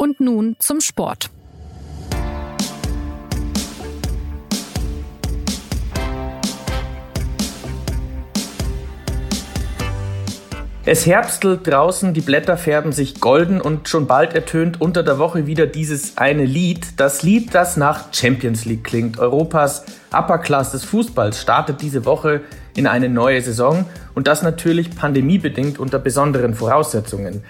Und nun zum Sport. Es herbstelt draußen, die Blätter färben sich golden und schon bald ertönt unter der Woche wieder dieses eine Lied. Das Lied, das nach Champions League klingt. Europas Upper Class des Fußballs startet diese Woche in eine neue Saison und das natürlich pandemiebedingt unter besonderen Voraussetzungen.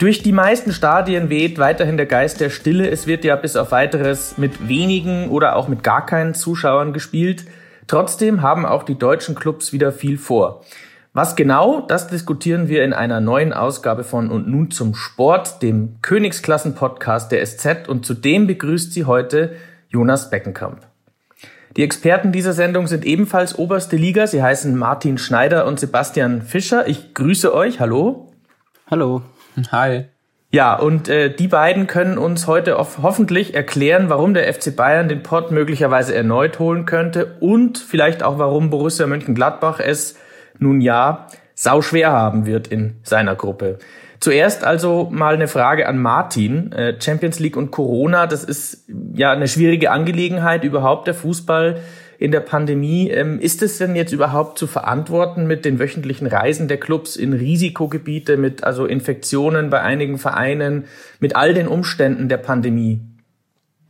Durch die meisten Stadien weht weiterhin der Geist der Stille. Es wird ja bis auf weiteres mit wenigen oder auch mit gar keinen Zuschauern gespielt. Trotzdem haben auch die deutschen Clubs wieder viel vor. Was genau, das diskutieren wir in einer neuen Ausgabe von Und nun zum Sport, dem Königsklassen-Podcast der SZ und zudem begrüßt sie heute Jonas Beckenkamp. Die Experten dieser Sendung sind ebenfalls oberste Liga. Sie heißen Martin Schneider und Sebastian Fischer. Ich grüße euch. Hallo. Hallo. Hi. Ja, und äh, die beiden können uns heute hoffentlich erklären, warum der FC Bayern den Pott möglicherweise erneut holen könnte und vielleicht auch, warum Borussia Mönchengladbach es nun ja sau schwer haben wird in seiner Gruppe. Zuerst also mal eine Frage an Martin. Äh, Champions League und Corona, das ist ja eine schwierige Angelegenheit überhaupt der Fußball in der Pandemie. Ähm, ist es denn jetzt überhaupt zu verantworten mit den wöchentlichen Reisen der Clubs in Risikogebiete, mit also Infektionen bei einigen Vereinen, mit all den Umständen der Pandemie?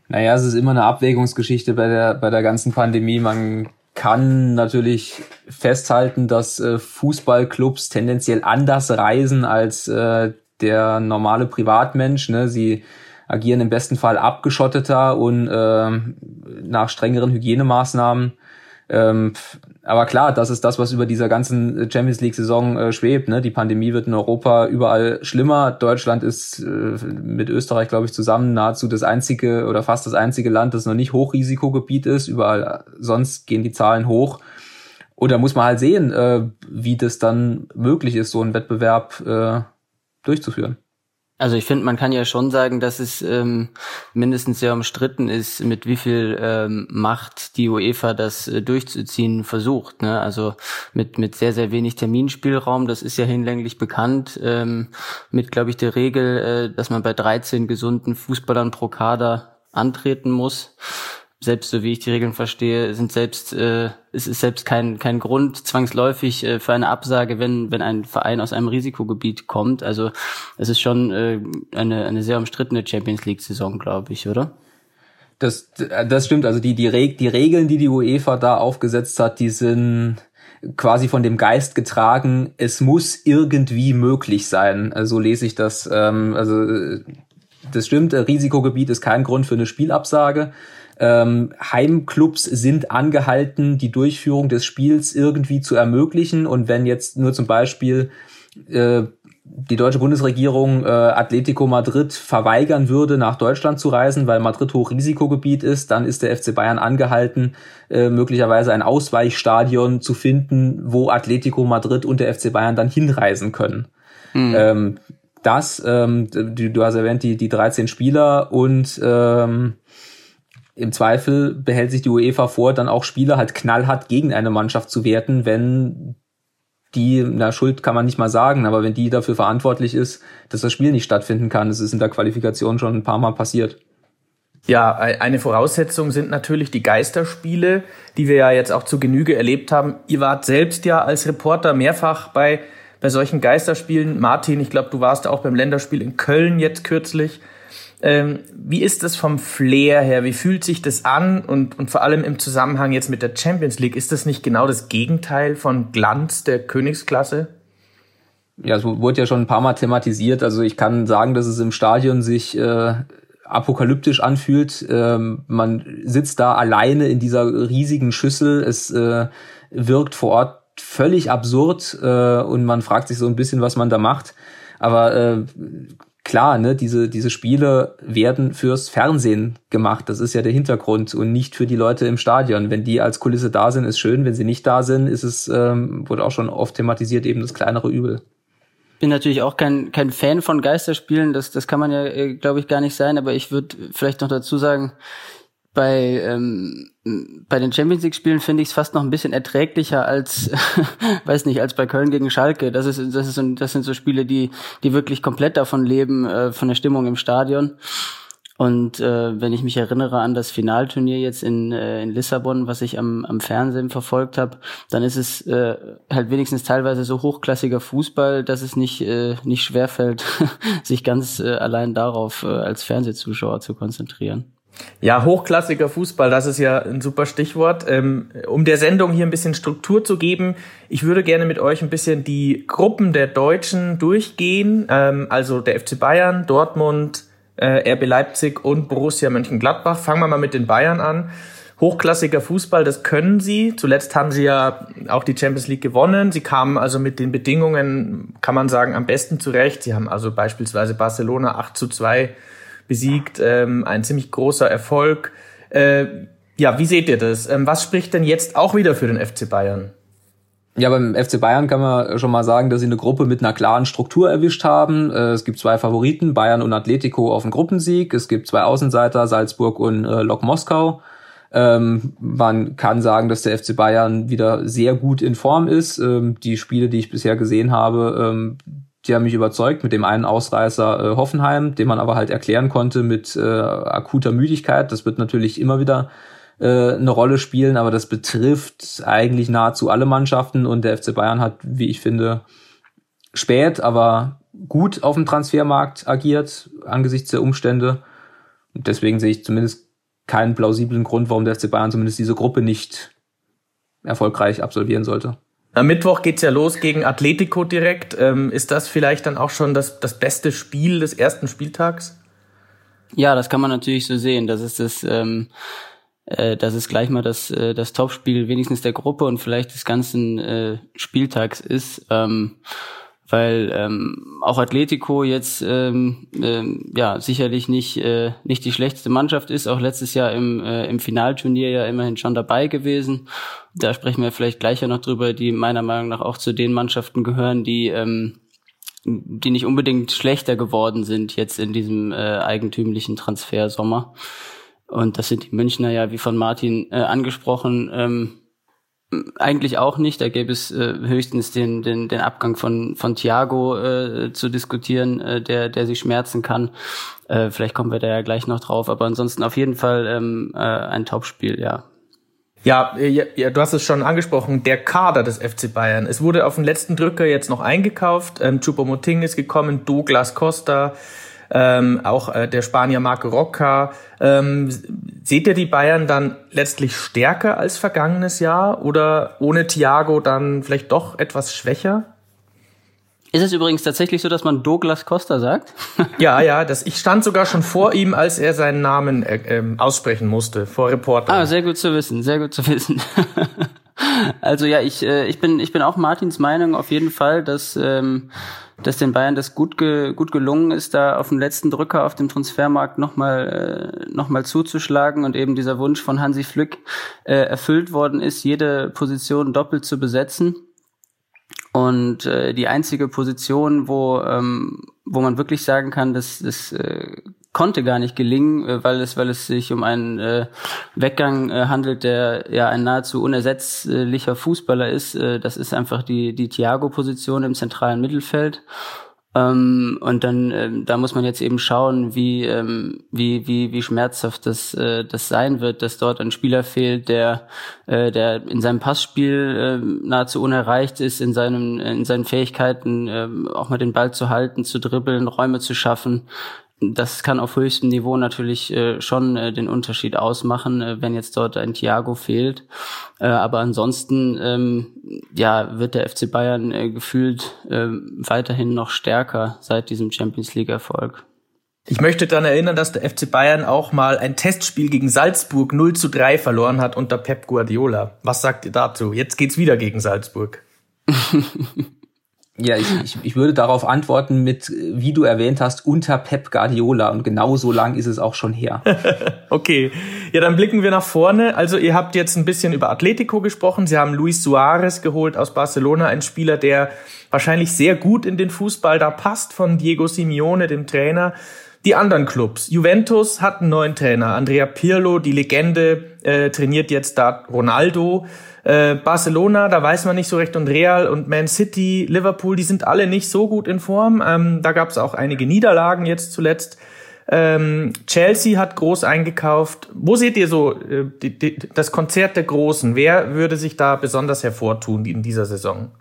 Naja, es ist immer eine Abwägungsgeschichte bei der, bei der ganzen Pandemie. Man kann natürlich festhalten, dass äh, Fußballclubs tendenziell anders reisen als äh, der normale Privatmensch. Ne? Sie agieren im besten Fall abgeschotteter und äh, nach strengeren Hygienemaßnahmen. Ähm, aber klar, das ist das, was über dieser ganzen Champions League-Saison äh, schwebt. Ne? Die Pandemie wird in Europa überall schlimmer. Deutschland ist äh, mit Österreich, glaube ich, zusammen nahezu das einzige oder fast das einzige Land, das noch nicht Hochrisikogebiet ist. Überall sonst gehen die Zahlen hoch. Und da muss man halt sehen, äh, wie das dann möglich ist, so einen Wettbewerb äh, durchzuführen. Also ich finde, man kann ja schon sagen, dass es ähm, mindestens sehr umstritten ist, mit wie viel ähm, Macht die UEFA das äh, durchzuziehen versucht. Ne? Also mit mit sehr sehr wenig Terminspielraum. Das ist ja hinlänglich bekannt. Ähm, mit, glaube ich, der Regel, äh, dass man bei 13 gesunden Fußballern pro Kader antreten muss selbst so wie ich die Regeln verstehe, sind selbst äh, es ist selbst kein kein Grund zwangsläufig äh, für eine Absage, wenn wenn ein Verein aus einem Risikogebiet kommt. Also es ist schon äh, eine eine sehr umstrittene Champions League Saison, glaube ich, oder? Das das stimmt. Also die die Reg die Regeln, die die UEFA da aufgesetzt hat, die sind quasi von dem Geist getragen. Es muss irgendwie möglich sein. Also lese ich das. Ähm, also das stimmt. Risikogebiet ist kein Grund für eine Spielabsage. Ähm, Heimclubs sind angehalten, die Durchführung des Spiels irgendwie zu ermöglichen. Und wenn jetzt nur zum Beispiel äh, die deutsche Bundesregierung äh, Atletico Madrid verweigern würde, nach Deutschland zu reisen, weil Madrid Hochrisikogebiet ist, dann ist der FC Bayern angehalten, äh, möglicherweise ein Ausweichstadion zu finden, wo Atletico Madrid und der FC Bayern dann hinreisen können. Mhm. Ähm, das, ähm, du, du hast erwähnt, die, die 13 Spieler und ähm, im Zweifel behält sich die UEFA vor, dann auch Spieler halt knallhart gegen eine Mannschaft zu werten, wenn die, na, Schuld kann man nicht mal sagen, aber wenn die dafür verantwortlich ist, dass das Spiel nicht stattfinden kann, das ist in der Qualifikation schon ein paar Mal passiert. Ja, eine Voraussetzung sind natürlich die Geisterspiele, die wir ja jetzt auch zu Genüge erlebt haben. Ihr wart selbst ja als Reporter mehrfach bei, bei solchen Geisterspielen. Martin, ich glaube, du warst auch beim Länderspiel in Köln jetzt kürzlich. Ähm, wie ist das vom Flair her? Wie fühlt sich das an? Und, und vor allem im Zusammenhang jetzt mit der Champions League, ist das nicht genau das Gegenteil von Glanz der Königsklasse? Ja, es wurde ja schon ein paar Mal thematisiert. Also ich kann sagen, dass es im Stadion sich äh, apokalyptisch anfühlt. Ähm, man sitzt da alleine in dieser riesigen Schüssel. Es äh, wirkt vor Ort völlig absurd äh, und man fragt sich so ein bisschen, was man da macht. Aber äh, klar, ne, diese, diese Spiele werden fürs Fernsehen gemacht. Das ist ja der Hintergrund und nicht für die Leute im Stadion. Wenn die als Kulisse da sind, ist schön. Wenn sie nicht da sind, ist es, ähm, wurde auch schon oft thematisiert, eben das kleinere Übel. Bin natürlich auch kein, kein Fan von Geisterspielen. Das, das kann man ja, äh, glaube ich, gar nicht sein. Aber ich würde vielleicht noch dazu sagen, bei ähm, bei den Champions League Spielen finde ich es fast noch ein bisschen erträglicher als weiß nicht als bei Köln gegen Schalke das ist das ist das sind so Spiele die die wirklich komplett davon leben äh, von der Stimmung im Stadion und äh, wenn ich mich erinnere an das Finalturnier jetzt in, äh, in Lissabon, was ich am, am Fernsehen verfolgt habe, dann ist es äh, halt wenigstens teilweise so hochklassiger Fußball, dass es nicht, äh, nicht schwerfällt, sich ganz äh, allein darauf äh, als Fernsehzuschauer zu konzentrieren. Ja, hochklassiger Fußball, das ist ja ein super Stichwort. Ähm, um der Sendung hier ein bisschen Struktur zu geben, ich würde gerne mit euch ein bisschen die Gruppen der Deutschen durchgehen. Ähm, also der FC Bayern, Dortmund, äh, RB Leipzig und Borussia Mönchengladbach. Fangen wir mal mit den Bayern an. Hochklassiger Fußball, das können sie. Zuletzt haben sie ja auch die Champions League gewonnen. Sie kamen also mit den Bedingungen, kann man sagen, am besten zurecht. Sie haben also beispielsweise Barcelona 8 zu 2 besiegt. Ähm, ein ziemlich großer Erfolg. Äh, ja, wie seht ihr das? Ähm, was spricht denn jetzt auch wieder für den FC Bayern? Ja, beim FC Bayern kann man schon mal sagen, dass sie eine Gruppe mit einer klaren Struktur erwischt haben. Äh, es gibt zwei Favoriten, Bayern und Atletico auf den Gruppensieg. Es gibt zwei Außenseiter, Salzburg und äh, Lok Moskau. Ähm, man kann sagen, dass der FC Bayern wieder sehr gut in Form ist. Ähm, die Spiele, die ich bisher gesehen habe, ähm, die haben mich überzeugt mit dem einen Ausreißer äh, Hoffenheim, den man aber halt erklären konnte mit äh, akuter Müdigkeit. Das wird natürlich immer wieder äh, eine Rolle spielen, aber das betrifft eigentlich nahezu alle Mannschaften und der FC Bayern hat, wie ich finde, spät, aber gut auf dem Transfermarkt agiert angesichts der Umstände. Und deswegen sehe ich zumindest keinen plausiblen Grund, warum der FC Bayern zumindest diese Gruppe nicht erfolgreich absolvieren sollte. Am Mittwoch geht's ja los gegen Atletico direkt. Ähm, ist das vielleicht dann auch schon das, das beste Spiel des ersten Spieltags? Ja, das kann man natürlich so sehen. Das ist das ähm, äh, dass es gleich mal das, äh, das Topspiel wenigstens der Gruppe und vielleicht des ganzen äh, Spieltags ist. Ähm, weil ähm, auch Atletico jetzt ähm, ähm, ja sicherlich nicht äh, nicht die schlechteste Mannschaft ist, auch letztes Jahr im äh, im Finalturnier ja immerhin schon dabei gewesen. Da sprechen wir vielleicht gleich ja noch drüber, die meiner Meinung nach auch zu den Mannschaften gehören, die ähm, die nicht unbedingt schlechter geworden sind jetzt in diesem äh, eigentümlichen Transfersommer. Und das sind die Münchner ja, wie von Martin äh, angesprochen, ähm, eigentlich auch nicht. Da gäbe es äh, höchstens den, den, den Abgang von, von Thiago äh, zu diskutieren, äh, der, der sich schmerzen kann. Äh, vielleicht kommen wir da ja gleich noch drauf. Aber ansonsten auf jeden Fall ähm, äh, ein Topspiel, ja. Ja, ja, ja, du hast es schon angesprochen, der Kader des FC Bayern. Es wurde auf den letzten Drücker jetzt noch eingekauft. Ähm, Choupo-Moting ist gekommen, Douglas Costa, ähm, auch äh, der Spanier Marco Rocca. Ähm, seht ihr die Bayern dann letztlich stärker als vergangenes Jahr oder ohne Thiago dann vielleicht doch etwas schwächer? Ist es übrigens tatsächlich so, dass man Douglas Costa sagt? ja, ja, das, ich stand sogar schon vor ihm, als er seinen Namen äh, äh, aussprechen musste, vor Reportern. Ah, sehr gut zu wissen, sehr gut zu wissen. also ja, ich, äh, ich, bin, ich bin auch Martins Meinung auf jeden Fall, dass ähm, dass den Bayern das gut, ge, gut gelungen ist, da auf dem letzten Drücker auf dem Transfermarkt nochmal äh, noch mal zuzuschlagen und eben dieser Wunsch von Hansi Flück äh, erfüllt worden ist, jede Position doppelt zu besetzen. Und äh, die einzige Position, wo, ähm, wo man wirklich sagen kann, dass das äh, konnte gar nicht gelingen, äh, weil es, weil es sich um einen äh, Weggang äh, handelt, der ja ein nahezu unersetzlicher Fußballer ist. Äh, das ist einfach die, die Thiago-Position im zentralen Mittelfeld. Ähm, und dann, ähm, da muss man jetzt eben schauen, wie, ähm, wie, wie, wie schmerzhaft das, äh, das sein wird, dass dort ein Spieler fehlt, der, äh, der in seinem Passspiel äh, nahezu unerreicht ist, in seinem, in seinen Fähigkeiten, äh, auch mal den Ball zu halten, zu dribbeln, Räume zu schaffen das kann auf höchstem Niveau natürlich äh, schon äh, den Unterschied ausmachen, äh, wenn jetzt dort ein Thiago fehlt. Äh, aber ansonsten ähm, ja, wird der FC Bayern äh, gefühlt äh, weiterhin noch stärker seit diesem Champions League-Erfolg. Ich möchte daran erinnern, dass der FC Bayern auch mal ein Testspiel gegen Salzburg 0 zu 3 verloren hat unter Pep Guardiola. Was sagt ihr dazu? Jetzt geht's wieder gegen Salzburg. Ja, ich, ich, ich würde darauf antworten mit, wie du erwähnt hast, unter Pep Guardiola. Und genau so lang ist es auch schon her. okay. Ja, dann blicken wir nach vorne. Also ihr habt jetzt ein bisschen über Atletico gesprochen. Sie haben Luis Suarez geholt aus Barcelona, ein Spieler, der wahrscheinlich sehr gut in den Fußball da passt von Diego Simeone, dem Trainer. Die anderen Clubs. Juventus hat einen neuen Trainer. Andrea Pirlo, die Legende, äh, trainiert jetzt da Ronaldo. Äh, Barcelona, da weiß man nicht so recht. Und Real und Man City, Liverpool, die sind alle nicht so gut in Form. Ähm, da gab es auch einige Niederlagen jetzt zuletzt. Ähm, Chelsea hat groß eingekauft. Wo seht ihr so äh, die, die, das Konzert der Großen? Wer würde sich da besonders hervortun in dieser Saison?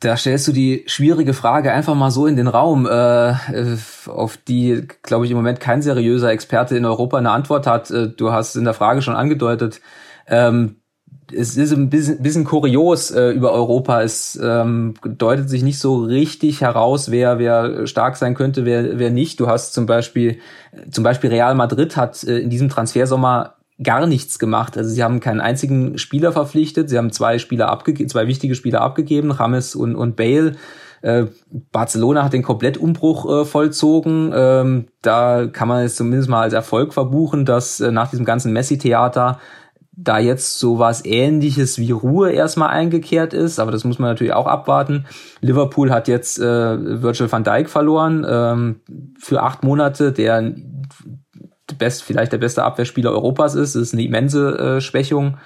Da stellst du die schwierige Frage einfach mal so in den Raum, äh, auf die, glaube ich, im Moment kein seriöser Experte in Europa eine Antwort hat. Äh, du hast in der Frage schon angedeutet. Ähm, es ist ein bisschen, bisschen kurios äh, über Europa. Es ähm, deutet sich nicht so richtig heraus, wer wer stark sein könnte, wer wer nicht. Du hast zum Beispiel zum Beispiel Real Madrid hat äh, in diesem Transfersommer gar nichts gemacht. Also sie haben keinen einzigen Spieler verpflichtet. Sie haben zwei Spieler abgegeben, zwei wichtige Spieler abgegeben, Rames und und Bale. Äh, Barcelona hat den Komplettumbruch äh, vollzogen. Ähm, da kann man es zumindest mal als Erfolg verbuchen, dass äh, nach diesem ganzen Messi-Theater da jetzt so was ähnliches wie Ruhe erstmal eingekehrt ist, aber das muss man natürlich auch abwarten. Liverpool hat jetzt äh, Virgil van Dijk verloren ähm, für acht Monate, der best, vielleicht der beste Abwehrspieler Europas ist. Das ist eine immense äh, Schwächung.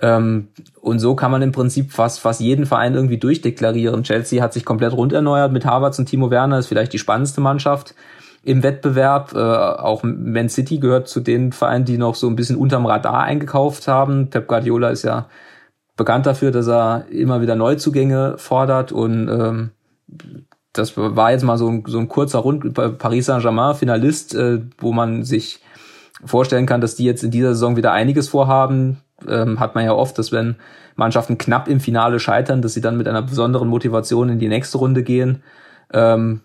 Ähm, und so kann man im Prinzip fast, fast jeden Verein irgendwie durchdeklarieren. Chelsea hat sich komplett rund erneuert mit Harvards und Timo Werner, ist vielleicht die spannendste Mannschaft im Wettbewerb. Äh, auch Man City gehört zu den Vereinen, die noch so ein bisschen unterm Radar eingekauft haben. Pep Guardiola ist ja bekannt dafür, dass er immer wieder Neuzugänge fordert und ähm, das war jetzt mal so ein, so ein kurzer Rund Paris Saint-Germain, Finalist, äh, wo man sich vorstellen kann, dass die jetzt in dieser Saison wieder einiges vorhaben. Ähm, hat man ja oft, dass wenn Mannschaften knapp im Finale scheitern, dass sie dann mit einer besonderen Motivation in die nächste Runde gehen. Ähm,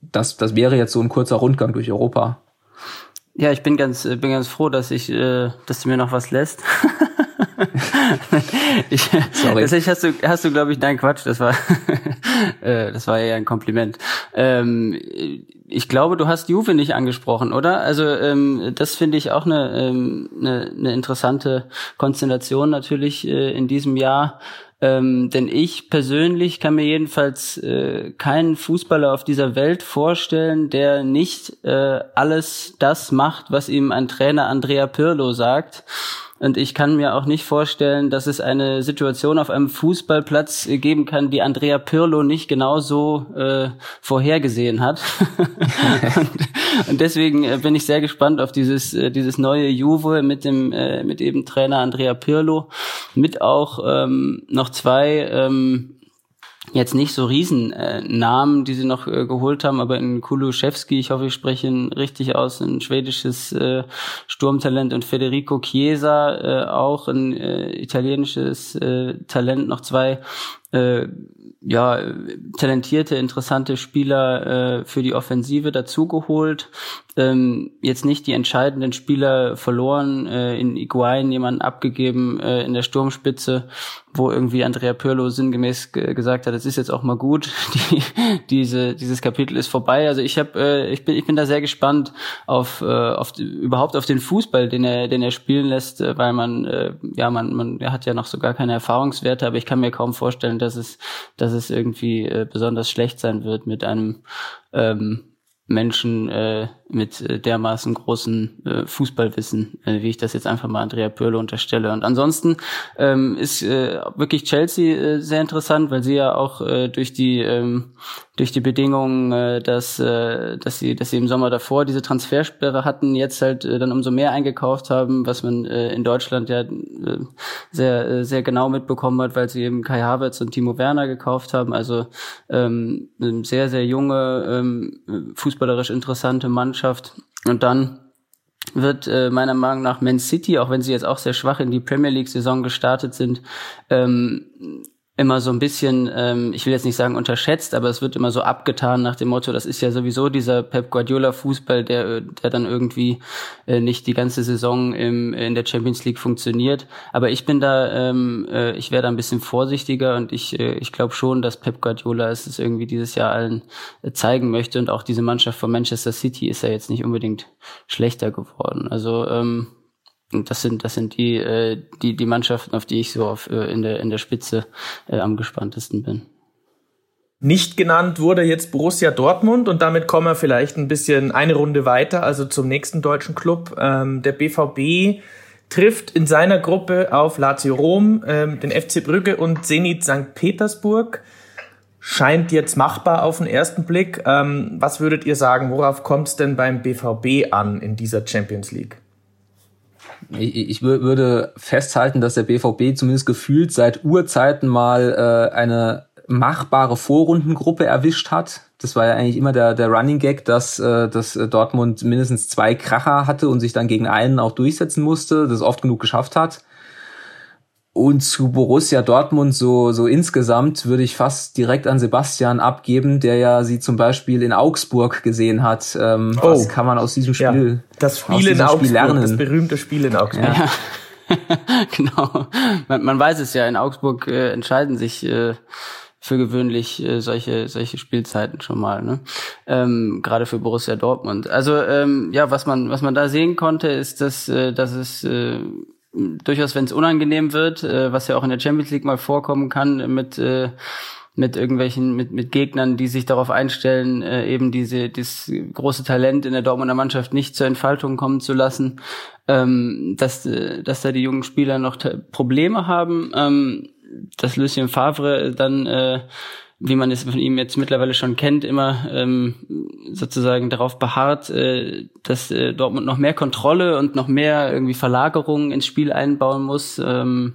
das, das wäre jetzt so ein kurzer Rundgang durch Europa. Ja, ich bin ganz, bin ganz froh, dass ich, äh, dass du mir noch was lässt. ich, Sorry. Tatsächlich hast du, hast du, glaube ich, nein, Quatsch, das war, äh, das war eher ein Kompliment. Ähm, ich glaube, du hast Juve nicht angesprochen, oder? Also ähm, das finde ich auch eine, ähm, eine, eine interessante Konstellation natürlich äh, in diesem Jahr. Ähm, denn ich persönlich kann mir jedenfalls äh, keinen Fußballer auf dieser Welt vorstellen, der nicht äh, alles das macht, was ihm ein Trainer Andrea Pirlo sagt. Und ich kann mir auch nicht vorstellen, dass es eine Situation auf einem Fußballplatz äh, geben kann, die Andrea Pirlo nicht genauso äh, vorhergesehen hat. und, und, deswegen äh, bin ich sehr gespannt auf dieses äh, dieses neue Juve mit dem äh, mit eben Trainer Andrea Pirlo, mit auch ähm, noch zwei ähm, jetzt nicht so Riesennamen, äh, die sie noch äh, geholt haben, aber in Kuluszewski, ich hoffe, ich spreche ihn richtig aus, ein schwedisches äh, Sturmtalent und Federico Chiesa, äh, auch ein äh, italienisches äh, Talent, noch zwei äh, ja, talentierte, interessante Spieler äh, für die Offensive dazugeholt. Ähm, jetzt nicht die entscheidenden Spieler verloren, äh, in Iguain jemanden abgegeben äh, in der Sturmspitze, wo irgendwie Andrea Pirlo sinngemäß gesagt hat, es ist jetzt auch mal gut, die, diese, dieses Kapitel ist vorbei. Also ich habe, äh, ich bin, ich bin da sehr gespannt auf, äh, auf überhaupt auf den Fußball, den er, den er spielen lässt, äh, weil man, äh, ja, man, man hat ja noch so gar keine Erfahrungswerte, aber ich kann mir kaum vorstellen, dass es, dass es irgendwie äh, besonders schlecht sein wird mit einem ähm, Menschen äh, mit äh, dermaßen großen äh, Fußballwissen, äh, wie ich das jetzt einfach mal Andrea Pirlo unterstelle. Und ansonsten ähm, ist äh, wirklich Chelsea äh, sehr interessant, weil sie ja auch äh, durch die ähm, durch die Bedingungen, äh, dass äh, dass sie dass sie im Sommer davor diese Transfersperre hatten, jetzt halt äh, dann umso mehr eingekauft haben, was man äh, in Deutschland ja äh, sehr äh, sehr genau mitbekommen hat, weil sie eben Kai Havertz und Timo Werner gekauft haben. Also ähm, sehr sehr junge ähm, fußballerisch interessante Mannschaft Mannschaft. Und dann wird äh, meiner Meinung nach Man City, auch wenn sie jetzt auch sehr schwach in die Premier League-Saison gestartet sind, ähm, immer so ein bisschen, ähm, ich will jetzt nicht sagen unterschätzt, aber es wird immer so abgetan nach dem Motto, das ist ja sowieso dieser Pep Guardiola Fußball, der, der dann irgendwie äh, nicht die ganze Saison im, in der Champions League funktioniert. Aber ich bin da, ähm, äh, ich wäre da ein bisschen vorsichtiger und ich, äh, ich glaube schon, dass Pep Guardiola es irgendwie dieses Jahr allen äh, zeigen möchte und auch diese Mannschaft von Manchester City ist ja jetzt nicht unbedingt schlechter geworden. Also ähm, das sind, das sind die, äh, die, die Mannschaften, auf die ich so auf, äh, in, der, in der Spitze äh, am gespanntesten bin. Nicht genannt wurde jetzt Borussia Dortmund und damit kommen wir vielleicht ein bisschen eine Runde weiter, also zum nächsten deutschen Club. Ähm, der BVB trifft in seiner Gruppe auf Lazio Rom, ähm, den FC Brügge und Zenit St. Petersburg. Scheint jetzt machbar auf den ersten Blick. Ähm, was würdet ihr sagen, worauf kommt es denn beim BVB an in dieser Champions League? Ich, ich würde festhalten, dass der BVB zumindest gefühlt seit Urzeiten mal äh, eine machbare Vorrundengruppe erwischt hat. Das war ja eigentlich immer der, der Running Gag, dass, äh, dass Dortmund mindestens zwei Kracher hatte und sich dann gegen einen auch durchsetzen musste, das oft genug geschafft hat. Und zu Borussia Dortmund so, so insgesamt würde ich fast direkt an Sebastian abgeben, der ja sie zum Beispiel in Augsburg gesehen hat. Ähm, oh. Was kann man aus diesem Spiel, ja, das Spiel in Augsburg, Spiel lernen? Das berühmte Spiel in Augsburg. Ja. genau. Man, man weiß es ja, in Augsburg äh, entscheiden sich äh, für gewöhnlich äh, solche solche Spielzeiten schon mal, ne? Ähm, Gerade für Borussia Dortmund. Also ähm, ja, was man was man da sehen konnte, ist, dass äh, dass es äh, durchaus, wenn es unangenehm wird, äh, was ja auch in der Champions League mal vorkommen kann, mit äh, mit irgendwelchen mit mit Gegnern, die sich darauf einstellen, äh, eben diese dieses große Talent in der Dortmunder Mannschaft nicht zur Entfaltung kommen zu lassen, ähm, dass äh, dass da die jungen Spieler noch Probleme haben. Ähm, dass Lucien Favre dann, äh, wie man es von ihm jetzt mittlerweile schon kennt, immer ähm, sozusagen darauf beharrt, äh, dass äh, Dortmund noch mehr Kontrolle und noch mehr irgendwie Verlagerungen ins Spiel einbauen muss. Ähm,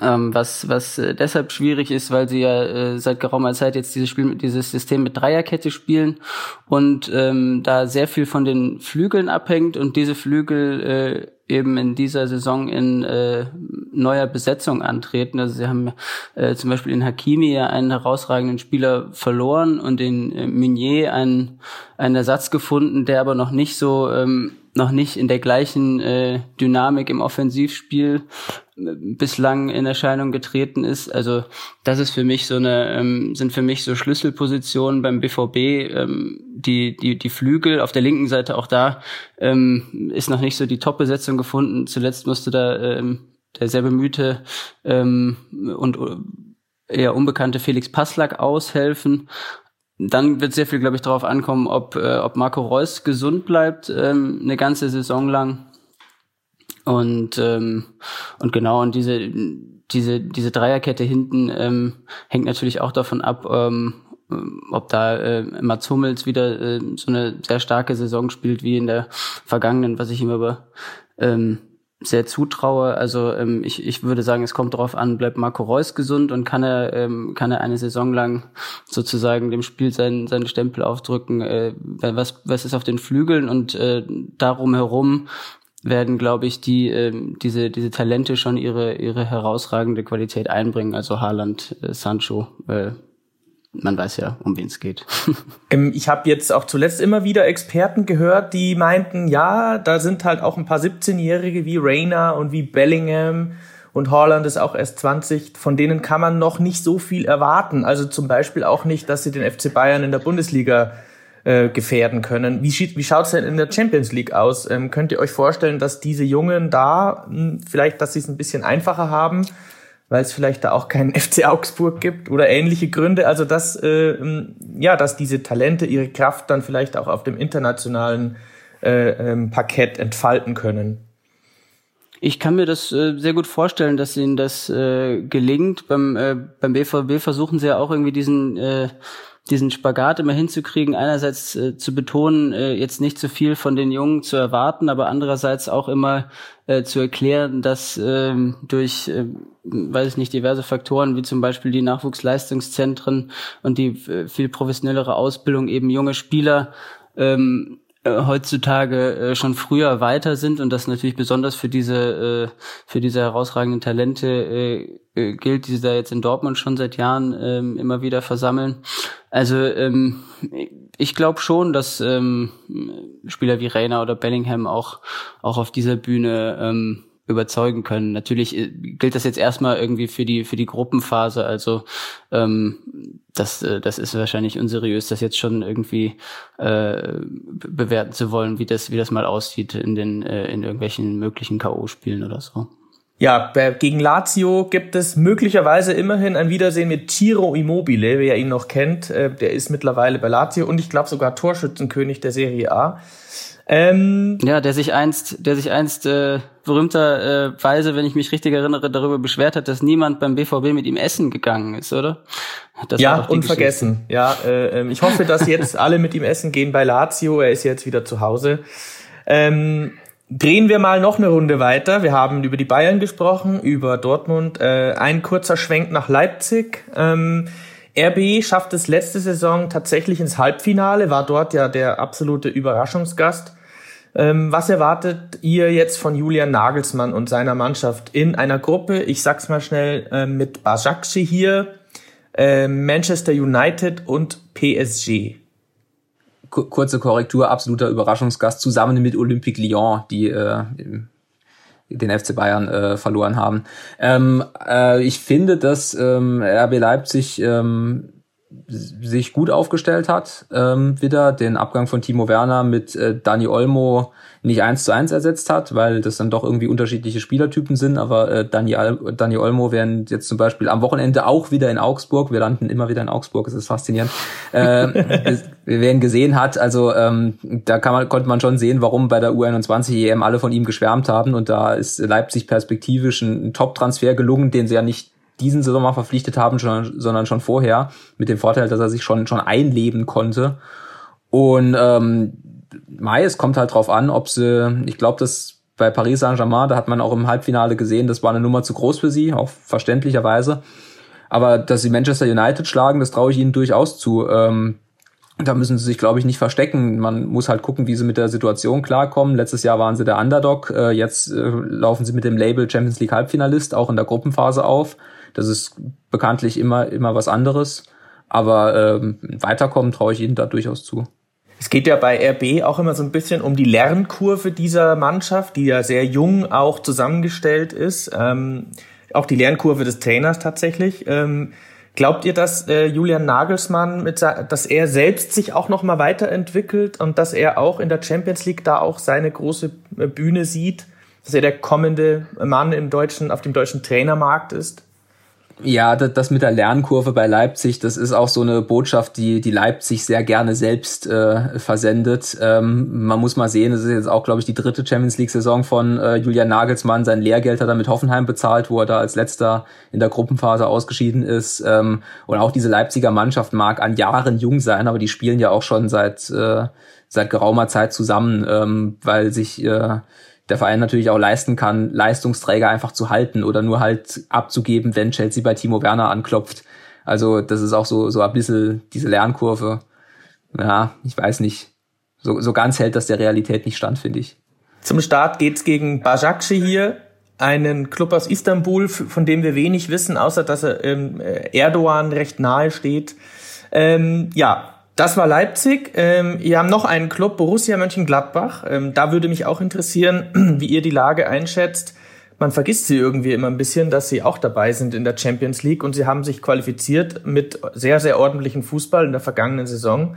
ähm, was was äh, deshalb schwierig ist, weil sie ja äh, seit geraumer Zeit jetzt dieses Spiel dieses System mit Dreierkette spielen und ähm, da sehr viel von den Flügeln abhängt und diese Flügel äh, eben in dieser Saison in äh, neuer Besetzung antreten. Also sie haben äh, zum Beispiel in Hakimi ja einen herausragenden Spieler verloren und in äh, Meunier einen, einen Ersatz gefunden, der aber noch nicht so ähm, noch nicht in der gleichen äh, Dynamik im Offensivspiel äh, bislang in Erscheinung getreten ist. Also das ist für mich so eine ähm, sind für mich so Schlüsselpositionen beim BVB ähm, die die die Flügel auf der linken Seite auch da ähm, ist noch nicht so die Top-Besetzung gefunden. Zuletzt musste da ähm, der sehr bemühte ähm, und äh, eher unbekannte Felix Passlack aushelfen. Dann wird sehr viel, glaube ich, darauf ankommen, ob, äh, ob Marco Reus gesund bleibt, ähm, eine ganze Saison lang. Und, ähm, und genau, und diese, diese, diese Dreierkette hinten ähm, hängt natürlich auch davon ab, ähm, ob da äh, Mats Hummels wieder äh, so eine sehr starke Saison spielt wie in der vergangenen, was ich ihm aber ähm, sehr zutraue. Also ähm, ich, ich würde sagen, es kommt darauf an, bleibt Marco Reus gesund und kann er ähm, kann er eine Saison lang sozusagen dem Spiel seinen seinen Stempel aufdrücken. Äh, was was ist auf den Flügeln und äh, darum herum werden, glaube ich, die äh, diese diese Talente schon ihre ihre herausragende Qualität einbringen. Also Haaland, äh, Sancho. Äh, man weiß ja, um wen es geht. Ähm, ich habe jetzt auch zuletzt immer wieder Experten gehört, die meinten, ja, da sind halt auch ein paar 17-Jährige wie Rainer und wie Bellingham und Holland ist auch erst 20, von denen kann man noch nicht so viel erwarten. Also zum Beispiel auch nicht, dass sie den FC Bayern in der Bundesliga äh, gefährden können. Wie, wie schaut's denn in der Champions League aus? Ähm, könnt ihr euch vorstellen, dass diese Jungen da mh, hm, vielleicht, dass sie es ein bisschen einfacher haben? Weil es vielleicht da auch keinen FC Augsburg gibt oder ähnliche Gründe. Also dass äh, ja, dass diese Talente ihre Kraft dann vielleicht auch auf dem internationalen äh, ähm, Parkett entfalten können. Ich kann mir das äh, sehr gut vorstellen, dass ihnen das äh, gelingt. Beim äh, beim BVB versuchen sie ja auch irgendwie diesen äh, diesen Spagat immer hinzukriegen, einerseits äh, zu betonen, äh, jetzt nicht zu viel von den Jungen zu erwarten, aber andererseits auch immer äh, zu erklären, dass äh, durch, äh, weiß ich nicht, diverse Faktoren wie zum Beispiel die Nachwuchsleistungszentren und die äh, viel professionellere Ausbildung eben junge Spieler ähm, äh, heutzutage äh, schon früher weiter sind und das natürlich besonders für diese äh, für diese herausragenden Talente äh, gilt, die sie da jetzt in Dortmund schon seit Jahren ähm, immer wieder versammeln. Also ähm, ich glaube schon, dass ähm, Spieler wie Reiner oder Bellingham auch auch auf dieser Bühne ähm, überzeugen können. Natürlich äh, gilt das jetzt erstmal irgendwie für die für die Gruppenphase. Also ähm, das äh, das ist wahrscheinlich unseriös, das jetzt schon irgendwie äh, bewerten zu wollen, wie das wie das mal aussieht in den äh, in irgendwelchen möglichen KO-Spielen oder so. Ja, gegen Lazio gibt es möglicherweise immerhin ein Wiedersehen mit Ciro Immobile, wer ihn noch kennt. Äh, der ist mittlerweile bei Lazio und ich glaube sogar Torschützenkönig der Serie A. Ähm, ja, der sich einst, der sich einst äh, berühmterweise, äh, wenn ich mich richtig erinnere, darüber beschwert hat, dass niemand beim BVB mit ihm essen gegangen ist, oder? Das ja, unvergessen. Ja, äh, ähm, ich hoffe, dass jetzt alle mit ihm essen gehen bei Lazio. Er ist jetzt wieder zu Hause. Ähm, drehen wir mal noch eine Runde weiter. Wir haben über die Bayern gesprochen, über Dortmund. Äh, ein kurzer Schwenk nach Leipzig. Ähm, RB schafft es letzte Saison tatsächlich ins Halbfinale, war dort ja der absolute Überraschungsgast. Ähm, was erwartet ihr jetzt von Julian Nagelsmann und seiner Mannschaft in einer Gruppe? Ich sag's mal schnell äh, mit Bajakci hier, äh, Manchester United und PSG. Kurze Korrektur, absoluter Überraschungsgast zusammen mit Olympique Lyon, die äh, den FC Bayern äh, verloren haben. Ähm, äh, ich finde, dass ähm, RB Leipzig ähm, sich gut aufgestellt hat, ähm, wieder den Abgang von Timo Werner mit äh, Dani Olmo nicht eins zu eins ersetzt hat, weil das dann doch irgendwie unterschiedliche Spielertypen sind. Aber äh, Dani, Dani Olmo werden jetzt zum Beispiel am Wochenende auch wieder in Augsburg, wir landen immer wieder in Augsburg, es ist faszinierend, äh, wer ihn gesehen hat, also ähm, da kann man, konnte man schon sehen, warum bei der U21 EM alle von ihm geschwärmt haben. Und da ist Leipzig perspektivisch ein, ein Top-Transfer gelungen, den sie ja nicht diesen Sommer verpflichtet haben, schon, sondern schon vorher, mit dem Vorteil, dass er sich schon, schon einleben konnte. Und ähm, Mai, es kommt halt drauf an, ob sie, ich glaube, dass bei Paris Saint-Germain, da hat man auch im Halbfinale gesehen, das war eine Nummer zu groß für sie, auch verständlicherweise. Aber dass sie Manchester United schlagen, das traue ich ihnen durchaus zu. Ähm, da müssen sie sich, glaube ich, nicht verstecken. Man muss halt gucken, wie sie mit der Situation klarkommen. Letztes Jahr waren sie der Underdog. Äh, jetzt äh, laufen sie mit dem Label Champions League Halbfinalist auch in der Gruppenphase auf. Das ist bekanntlich immer, immer was anderes. Aber ähm, weiterkommen traue ich ihnen da durchaus zu. Es geht ja bei RB auch immer so ein bisschen um die Lernkurve dieser Mannschaft, die ja sehr jung auch zusammengestellt ist. Ähm, auch die Lernkurve des Trainers tatsächlich. Ähm, glaubt ihr, dass äh, Julian Nagelsmann, mit, dass er selbst sich auch noch mal weiterentwickelt und dass er auch in der Champions League da auch seine große äh, Bühne sieht, dass er der kommende Mann im deutschen, auf dem deutschen Trainermarkt ist? Ja, das, das mit der Lernkurve bei Leipzig, das ist auch so eine Botschaft, die die Leipzig sehr gerne selbst äh, versendet. Ähm, man muss mal sehen, es ist jetzt auch, glaube ich, die dritte Champions League-Saison von äh, Julian Nagelsmann. Sein Lehrgeld hat er mit Hoffenheim bezahlt, wo er da als letzter in der Gruppenphase ausgeschieden ist. Ähm, und auch diese Leipziger Mannschaft mag an Jahren jung sein, aber die spielen ja auch schon seit äh, seit geraumer Zeit zusammen, ähm, weil sich äh, der Verein natürlich auch leisten kann, Leistungsträger einfach zu halten oder nur halt abzugeben, wenn Chelsea bei Timo Werner anklopft. Also das ist auch so, so ein bisschen diese Lernkurve. Ja, ich weiß nicht. So, so ganz hält das der Realität nicht stand, finde ich. Zum Start geht's gegen Bajakci hier, einen Club aus Istanbul, von dem wir wenig wissen, außer dass er ähm, Erdogan recht nahe steht. Ähm, ja, das war Leipzig. Ähm, wir haben noch einen Club, Borussia Mönchengladbach. Ähm, da würde mich auch interessieren, wie ihr die Lage einschätzt. Man vergisst sie irgendwie immer ein bisschen, dass sie auch dabei sind in der Champions League und sie haben sich qualifiziert mit sehr, sehr ordentlichem Fußball in der vergangenen Saison.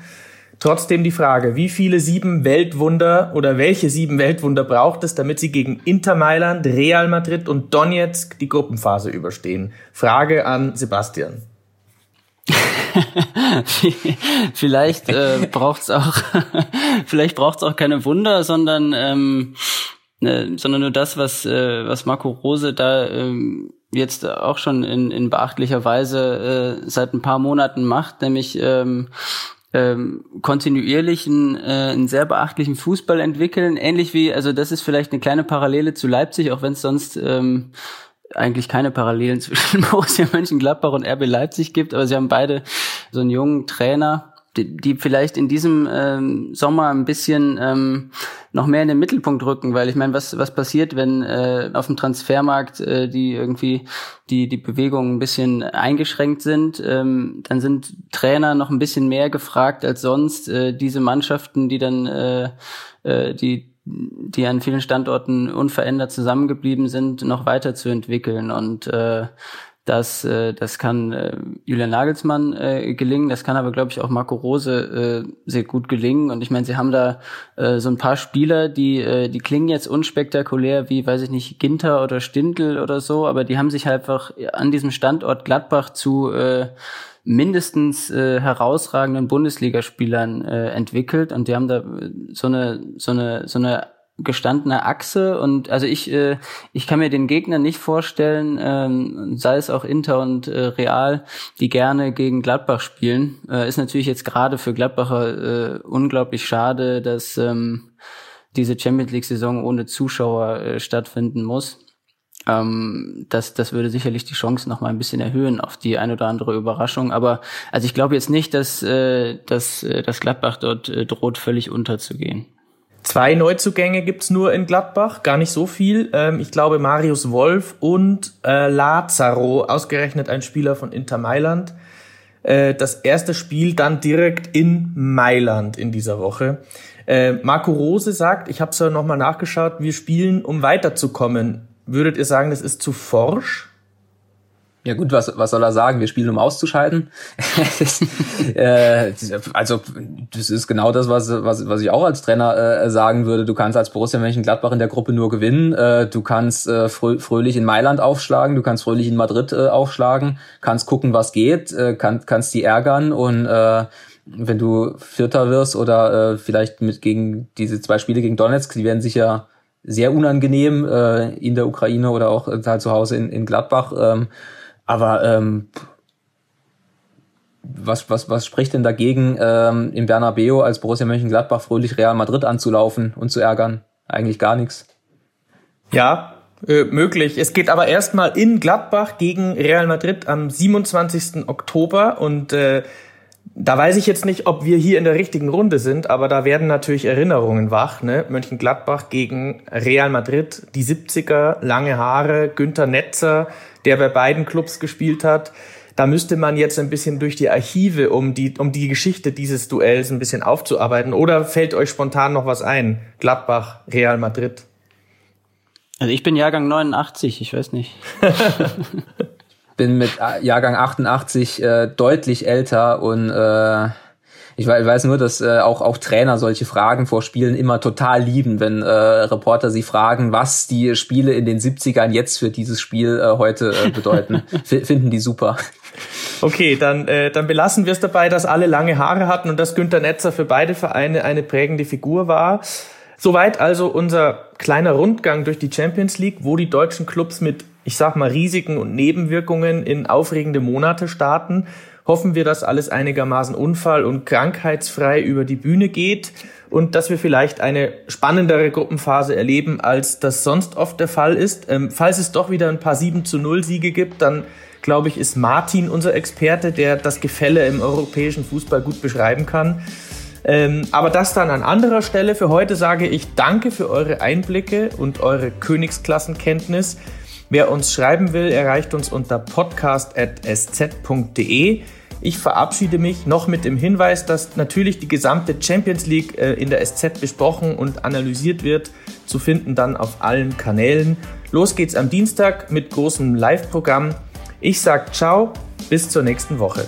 Trotzdem die Frage, wie viele sieben Weltwunder oder welche sieben Weltwunder braucht es, damit sie gegen Inter Mailand, Real Madrid und Donetsk die Gruppenphase überstehen? Frage an Sebastian. vielleicht äh, braucht's auch, vielleicht braucht's auch keine Wunder, sondern ähm, ne, sondern nur das, was äh, was Marco Rose da ähm, jetzt auch schon in, in beachtlicher Weise äh, seit ein paar Monaten macht, nämlich ähm, ähm, kontinuierlich einen, äh, einen sehr beachtlichen Fußball entwickeln, ähnlich wie, also das ist vielleicht eine kleine Parallele zu Leipzig, auch wenn es sonst ähm, eigentlich keine Parallelen zwischen Borussia Mönchengladbach und RB Leipzig gibt, aber sie haben beide so einen jungen Trainer, die, die vielleicht in diesem ähm, Sommer ein bisschen ähm, noch mehr in den Mittelpunkt rücken, weil ich meine, was was passiert, wenn äh, auf dem Transfermarkt äh, die irgendwie die die Bewegungen ein bisschen eingeschränkt sind, ähm, dann sind Trainer noch ein bisschen mehr gefragt als sonst. Äh, diese Mannschaften, die dann äh, äh, die die an vielen Standorten unverändert zusammengeblieben sind, noch weiterzuentwickeln. Und äh, Das, äh, das kann äh, Julian Nagelsmann äh, gelingen, das kann aber, glaube ich, auch Marco Rose äh, sehr gut gelingen. Und ich meine, sie haben da äh, so ein paar Spieler, die, äh, die klingen jetzt unspektakulär wie, weiß ich nicht, Ginter oder Stindl oder so, aber die haben sich halt einfach an diesem Standort Gladbach zu äh, mindestens äh, herausragenden Bundesligaspielern äh, entwickelt und die haben da so eine so eine so eine gestandene Achse und also ich äh, ich kann mir den Gegner nicht vorstellen, ähm, sei es auch Inter und äh, Real, die gerne gegen Gladbach spielen. Äh, ist natürlich jetzt gerade für Gladbacher äh, unglaublich schade, dass ähm, diese Champions League Saison ohne Zuschauer äh, stattfinden muss. Ähm, das, das würde sicherlich die Chance noch mal ein bisschen erhöhen auf die ein oder andere Überraschung. Aber also ich glaube jetzt nicht, dass, äh, dass äh, das Gladbach dort äh, droht, völlig unterzugehen. Zwei Neuzugänge gibt's nur in Gladbach, gar nicht so viel. Ähm, ich glaube Marius Wolf und äh, Lazaro, ausgerechnet ein Spieler von Inter Mailand. Äh, das erste Spiel dann direkt in Mailand in dieser Woche. Äh, Marco Rose sagt, ich habe es ja nochmal nachgeschaut, wir spielen, um weiterzukommen. Würdet ihr sagen, das ist zu forsch? Ja gut, was, was soll er sagen? Wir spielen, um auszuscheiden. äh, also das ist genau das, was, was, was ich auch als Trainer äh, sagen würde. Du kannst als Borussia Mönchengladbach in der Gruppe nur gewinnen. Äh, du kannst äh, frö fröhlich in Mailand aufschlagen, du kannst fröhlich in Madrid äh, aufschlagen, kannst gucken, was geht, äh, kann, kannst die ärgern und äh, wenn du Vierter wirst oder äh, vielleicht mit gegen diese zwei Spiele gegen Donetsk, die werden sicher sehr unangenehm äh, in der Ukraine oder auch äh, halt zu Hause in, in Gladbach. Ähm, aber ähm, was, was, was spricht denn dagegen, ähm, im Bernabeu als Borussia Mönchengladbach fröhlich Real Madrid anzulaufen und zu ärgern? Eigentlich gar nichts. Ja, äh, möglich. Es geht aber erstmal in Gladbach gegen Real Madrid am 27. Oktober und äh, da weiß ich jetzt nicht, ob wir hier in der richtigen Runde sind, aber da werden natürlich Erinnerungen wach. Ne? Mönchengladbach gegen Real Madrid, die 70er, lange Haare, Günther Netzer, der bei beiden Clubs gespielt hat. Da müsste man jetzt ein bisschen durch die Archive, um die, um die Geschichte dieses Duells ein bisschen aufzuarbeiten. Oder fällt euch spontan noch was ein? Gladbach, Real Madrid. Also ich bin Jahrgang 89, ich weiß nicht. bin mit äh, Jahrgang 88 äh, deutlich älter und äh, ich weiß nur, dass äh, auch, auch Trainer solche Fragen vor Spielen immer total lieben, wenn äh, Reporter sie fragen, was die Spiele in den 70ern jetzt für dieses Spiel äh, heute äh, bedeuten. Finden die super. Okay, dann, äh, dann belassen wir es dabei, dass alle lange Haare hatten und dass Günter Netzer für beide Vereine eine prägende Figur war. Soweit also unser kleiner Rundgang durch die Champions League, wo die deutschen Clubs mit, ich sag mal, Risiken und Nebenwirkungen in aufregende Monate starten hoffen wir, dass alles einigermaßen unfall- und krankheitsfrei über die Bühne geht und dass wir vielleicht eine spannendere Gruppenphase erleben, als das sonst oft der Fall ist. Ähm, falls es doch wieder ein paar 7 zu 0 Siege gibt, dann glaube ich, ist Martin unser Experte, der das Gefälle im europäischen Fußball gut beschreiben kann. Ähm, aber das dann an anderer Stelle. Für heute sage ich danke für eure Einblicke und eure Königsklassenkenntnis. Wer uns schreiben will, erreicht uns unter podcast.sz.de. Ich verabschiede mich noch mit dem Hinweis, dass natürlich die gesamte Champions League äh, in der SZ besprochen und analysiert wird, zu finden dann auf allen Kanälen. Los geht's am Dienstag mit großem Live-Programm. Ich sag ciao, bis zur nächsten Woche.